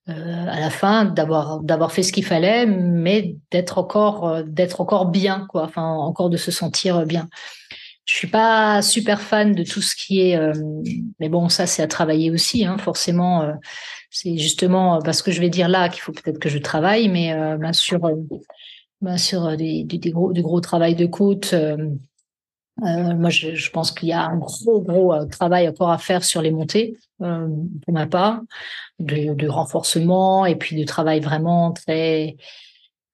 S2: à la fin d'avoir d'avoir fait ce qu'il fallait, mais d'être encore d'être encore bien, quoi. Enfin, encore de se sentir bien. Je suis pas super fan de tout ce qui est, mais bon, ça c'est à travailler aussi, hein, forcément. C'est justement parce que je vais dire là qu'il faut peut-être que je travaille, mais bien sûr bah, sur euh, des, des, gros, du gros travail de côte. Euh, euh, moi, je, je pense qu'il y a un gros, gros travail encore à faire sur les montées, euh, pour ma part, de, de, renforcement et puis de travail vraiment très,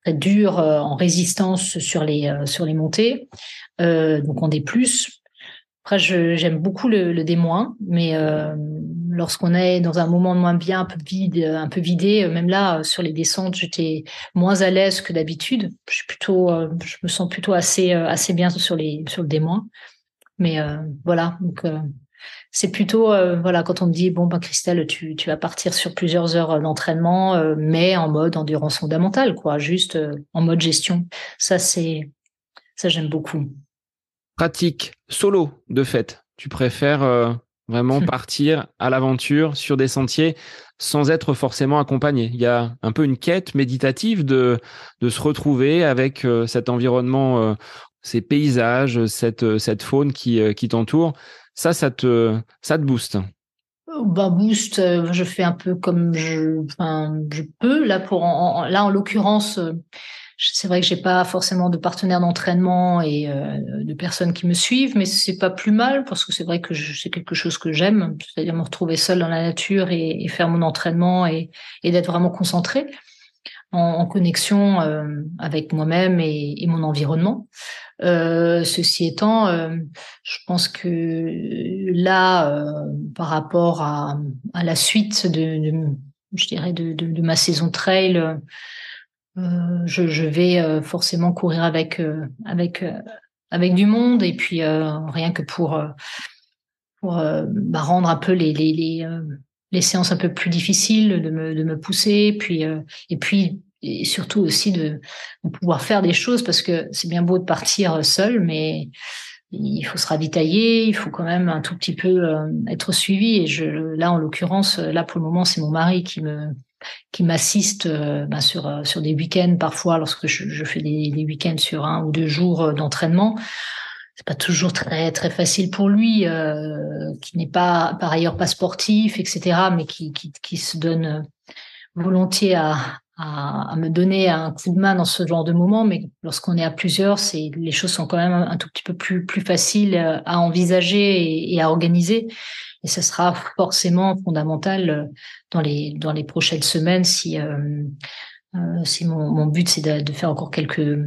S2: très dur en résistance sur les, sur les montées. Euh, donc, on est plus. Après, j'aime beaucoup le, le D-, mais euh, lorsqu'on est dans un moment de moins bien, un peu vide, un peu vidé, même là sur les descentes, j'étais moins à l'aise que d'habitude. Je euh, me sens plutôt assez euh, assez bien sur les sur le démoin. Mais euh, voilà, donc c'est plutôt voilà quand on me dit bon ben Christelle, tu tu vas partir sur plusieurs heures d'entraînement, mais en mode endurance fondamentale, quoi, juste en mode gestion. Ça c'est ça j'aime beaucoup.
S1: Pratique solo de fait. Tu préfères Vraiment partir à l'aventure sur des sentiers sans être forcément accompagné. Il y a un peu une quête méditative de, de se retrouver avec euh, cet environnement, euh, ces paysages, cette, euh, cette faune qui, qui t'entoure. Ça, ça te, ça te booste.
S2: Bah boost, je fais un peu comme je, enfin, je peux. Là, pour là en l'occurrence, c'est vrai que j'ai pas forcément de partenaires d'entraînement et euh, de personnes qui me suivent, mais c'est pas plus mal parce que c'est vrai que c'est quelque chose que j'aime, c'est-à-dire me retrouver seule dans la nature et, faire mon entraînement et, d'être vraiment concentré en, connexion euh, avec moi-même et, mon environnement. Euh, ceci étant, je pense que là, par rapport à, la suite de, je dirais de, de, ma saison trail je, je, vais euh, forcément courir avec euh, avec avec du monde et puis rien que pour pour bah, rendre un peu les les, les, les séances un peu plus difficiles de me de me pousser puis et puis et surtout aussi de, de, pouvoir faire des choses parce que c'est bien beau de partir seul mais il faut se ravitailler, il faut quand même un tout petit peu être suivi. Et je, là, en l'occurrence, là pour le moment, c'est mon mari qui me qui m'assiste euh, ben sur euh, sur des week-ends parfois lorsque je, fais des, des week-ends sur un ou deux jours euh, d'entraînement. C'est pas toujours très très facile pour lui euh, qui n'est pas par ailleurs pas sportif etc mais qui qui, qui se donne volontiers à, à, à me donner un coup de main dans ce genre de moment mais lorsqu'on est à plusieurs c'est les choses sont quand même un, tout petit peu plus plus faciles à envisager et, à organiser et ce sera forcément fondamental euh, dans les dans les prochaines semaines si euh, euh, si mon, mon but c'est de, de, faire encore quelques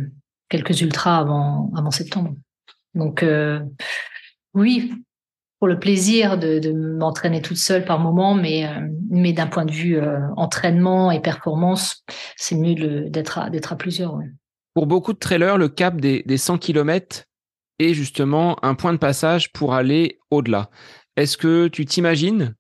S2: quelques ultras avant avant septembre. Donc oui, pour le plaisir de, m'entraîner toute seule par moment, mais mais d'un point de vue entraînement et performance, c'est mieux d'être à à plusieurs.
S1: Pour beaucoup de trailers, le cap des, des 100 km est justement un point de passage pour aller au-delà. Est-ce que tu t'imagines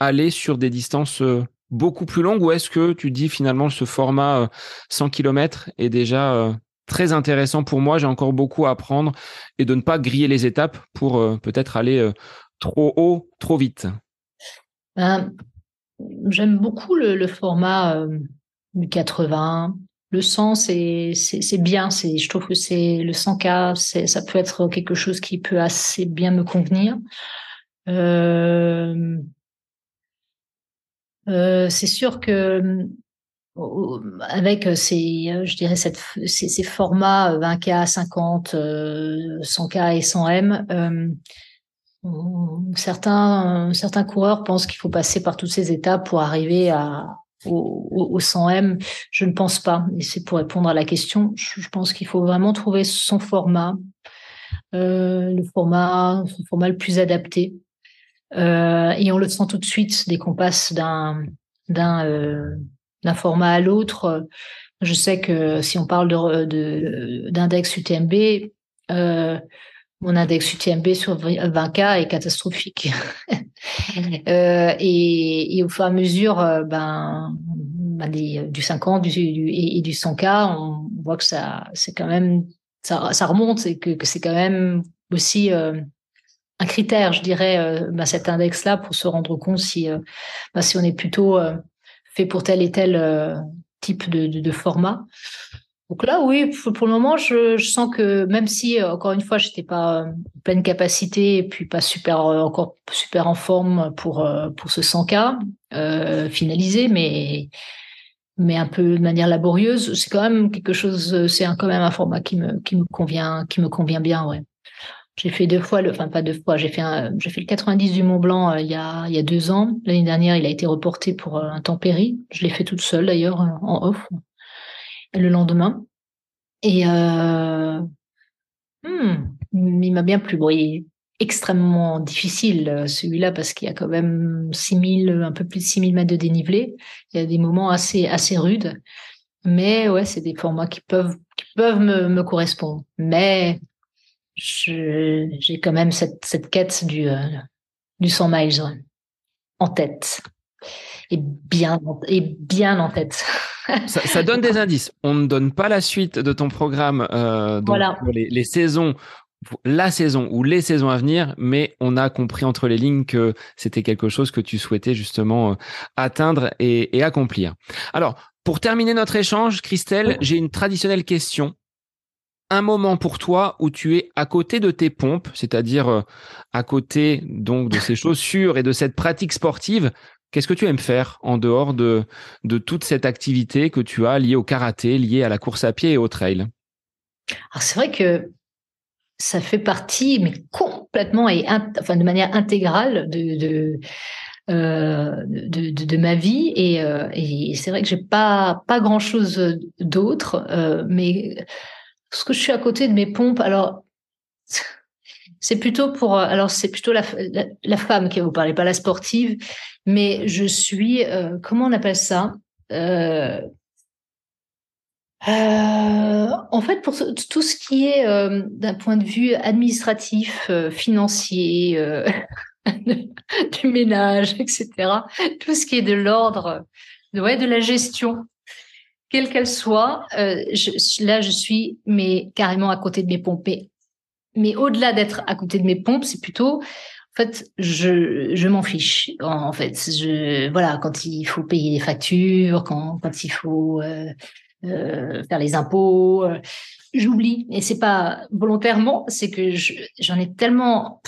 S1: aller sur des distances euh, beaucoup plus longues ou est-ce que tu dis finalement ce format 100 euh, km est déjà euh, très intéressant pour moi, j'ai encore beaucoup à apprendre et de ne pas griller les étapes pour peut-être aller trop haut, trop vite
S2: ben, J'aime beaucoup le, format du 80. Le 100, c'est bien. Je trouve que c'est le 100K, ça peut être quelque chose qui peut assez bien me convenir. Euh, euh, c'est sûr que avec ces, je dirais ces, formats 20K, 50, 100K et 100M, euh, certains, certains coureurs pensent qu'il faut passer par toutes ces étapes pour arriver à, au, au, 100M. Je ne pense pas. Et c'est pour répondre à la question. Je, pense qu'il faut vraiment trouver son format, euh, le format, son format le plus adapté. Euh, et on le sent tout de suite dès qu'on passe d'un d'un euh, d'un format à l'autre. Je sais que si on parle de d'index UTMB, euh, mon index UTMB sur 20K est catastrophique. euh, et, et, au fur et à mesure, euh, ben, ben du 50 du, et, du 100K, on voit que ça, c'est quand même, ça, ça remonte et que, que c'est quand même aussi euh, un critère, je dirais, euh, ben, cet index-là pour se rendre compte si, euh, ben, si on est plutôt fait pour tel et tel type de, de, de format. Donc là, oui, pour, le moment, je, sens que même si, euh, encore une fois, je n'étais pas en pleine capacité et puis pas super, euh, encore super en forme pour, euh, pour ce 100K euh, finalisé, mais, mais un peu de manière laborieuse, c'est quand même quelque chose, c'est quand même un format qui me, qui me convient, qui me convient bien, ouais. J'ai fait deux fois, le, enfin pas deux fois, j'ai fait fait le 90 du Mont Blanc euh, il y a il y a deux ans. L'année dernière, il a été reporté pour un tempérie. Je l'ai fait toute seule d'ailleurs en off le lendemain. Et euh, hmm, il m'a bien plu. Bon, il est extrêmement difficile euh, celui-là parce qu'il y a quand même 6000, un peu plus de 6000 mètres de dénivelé. Il y a des moments assez, assez rudes. Mais ouais, c'est des formats qui peuvent, qui peuvent me, me correspondre. Mais j'ai quand même cette, cette quête du, euh, du 100 miles en tête. Et bien, et bien en tête.
S1: ça, donne des indices. On ne donne pas la suite de ton programme euh, pour les, saisons, la saison ou les saisons à venir, mais on a compris entre les lignes que c'était quelque chose que tu souhaitais justement euh, atteindre et, accomplir. Alors, pour terminer notre échange, Christelle, j'ai une traditionnelle question un moment pour toi où tu es à côté de tes pompes, c'est-à-dire euh, à côté donc de ces chaussures et de cette pratique sportive, Qu'est-ce que tu aimes faire en dehors de, de toute cette activité que tu as liée au karaté, liée à la course à pied et au trail?
S2: Alors c'est vrai que ça fait partie, mais complètement et enfin de manière intégrale de, de euh, de, ma vie et, euh, et c'est vrai que j'ai pas pas grand chose d'autre euh, mais ce que je suis à côté de mes pompes alors c'est plutôt pour alors c'est plutôt la, femme qui vous parler pas la sportive mais je suis, euh, comment on appelle ça euh, euh, en fait, pour tout ce qui est d'un point de vue administratif, financier, du ménage, etc., tout ce qui est de l'ordre, ouais, de la gestion, quelle qu'elle soit, je, là, je suis mais carrément à côté de mes pompes. Mais au-delà d'être à côté de mes pompes, c'est plutôt en fait, je, je m'en fiche. En fait, je, voilà, quand il faut payer les factures, quand, quand il faut euh, euh, faire les impôts, euh, j'oublie. Et c'est pas volontairement, c'est que j'en ai tellement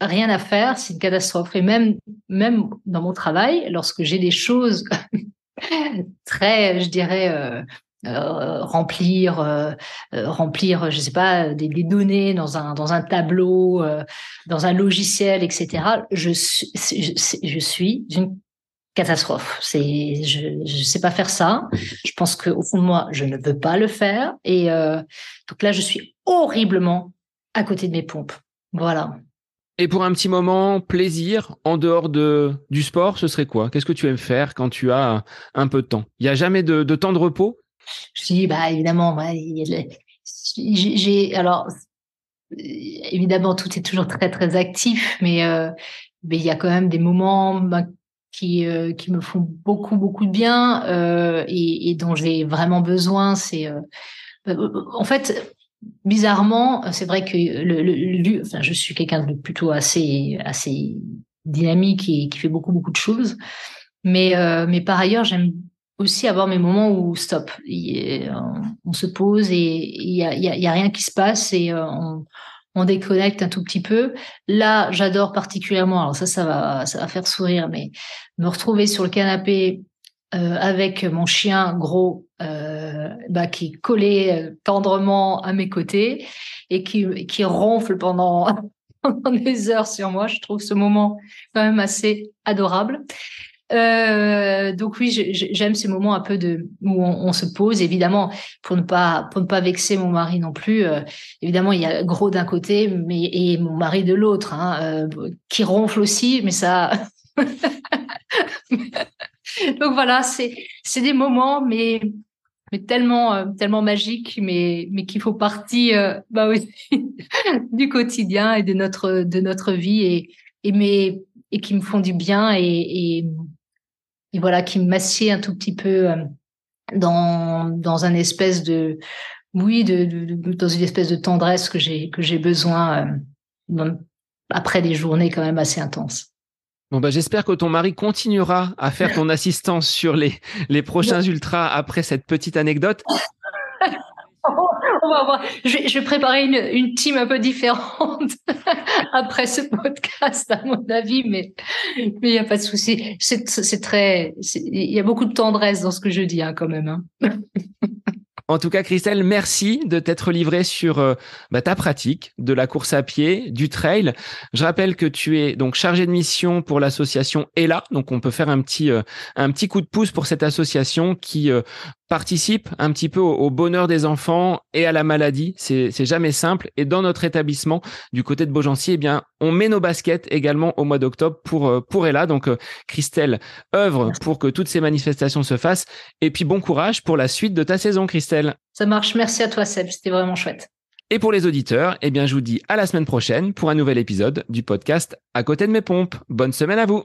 S2: rien à faire, c'est une catastrophe. Et même, même dans mon travail, lorsque j'ai des choses très, je dirais, euh, remplir euh, euh, remplir je sais pas des, des, données dans un dans un tableau dans un logiciel etc je suis je, suis une catastrophe. C'est je je sais pas faire ça. Je pense que au fond de moi je ne veux pas le faire. Et donc là je suis horriblement à côté de mes pompes. Voilà.
S1: Et pour un petit moment, plaisir, en dehors de, du sport, ce serait quoi? Qu'est-ce que tu aimes faire quand tu as un peu de temps? Il n'y a jamais de, de temps de repos?
S2: Je dis, bah, évidemment, j'ai, alors, évidemment, tout est toujours très, très actif, mais, euh, mais il y a quand même des moments qui, euh, qui me font beaucoup, beaucoup de bien euh, et, dont j'ai vraiment besoin. C'est, en fait, bizarrement, c'est vrai que je suis quelqu'un de plutôt assez, assez dynamique et qui fait beaucoup, beaucoup de choses. Mais, mais par ailleurs, j'aime aussi avoir mes moments où stop, on, se pose et il y a, rien qui se passe et euh, on, on, déconnecte un tout petit peu. Là, j'adore particulièrement. Alors ça, ça va, ça va faire sourire, mais me retrouver sur le canapé euh, avec mon chien gros euh, bah, qui est collé euh, tendrement à mes côtés et qui, qui ronfle pendant des heures sur moi. Je trouve ce moment quand même assez adorable. Euh, donc oui, j'aime ces moments un peu de où on, se pose, évidemment, pour ne pas pour ne pas vexer mon mari non plus. Euh, évidemment, il y a gros d'un côté, mais et mon mari de l'autre, hein, euh, qui ronfle aussi, mais ça. donc voilà, c'est c'est des moments, mais mais tellement, tellement magique, mais, mais qui font partie bah aussi, du quotidien et de notre, de notre vie et, et, mais, et qui me font du bien et, et voilà, qui me massient un tout petit peu dans, dans un espèce de, oui, de, de, dans une espèce de tendresse que j'ai, que j'ai besoin euh, après des journées quand même assez intenses.
S1: Bon bah j'espère que ton mari continuera à faire ton assistance sur les, les prochains ultras après cette petite anecdote.
S2: Je, vais, préparer une, une, team un peu différente après ce podcast, à mon avis, mais il n'y a pas de souci. C'est très, il y a beaucoup de tendresse dans ce que je dis, hein, quand même. Hein.
S1: En tout cas, Christelle, merci de t'être livrée sur euh, bah, ta pratique de la course à pied, du trail. Je rappelle que tu es donc chargée de mission pour l'association ELA. Donc, on peut faire un petit, euh, un petit coup de pouce pour cette association qui euh, participe un petit peu au, bonheur des enfants et à la maladie. C'est, jamais simple. Et dans notre établissement, du côté de Beaugency, eh bien, on met nos baskets également au mois d'octobre pour, euh, pour Ella. Donc, euh, Christelle œuvre pour que toutes ces manifestations se fassent. Et puis, bon courage pour la suite de ta saison, Christelle.
S2: Ça marche. Merci à toi, Seb. C'était vraiment chouette.
S1: Et pour les auditeurs, eh bien, je vous dis à la semaine prochaine pour un nouvel épisode du podcast À côté de mes pompes. Bonne semaine à vous.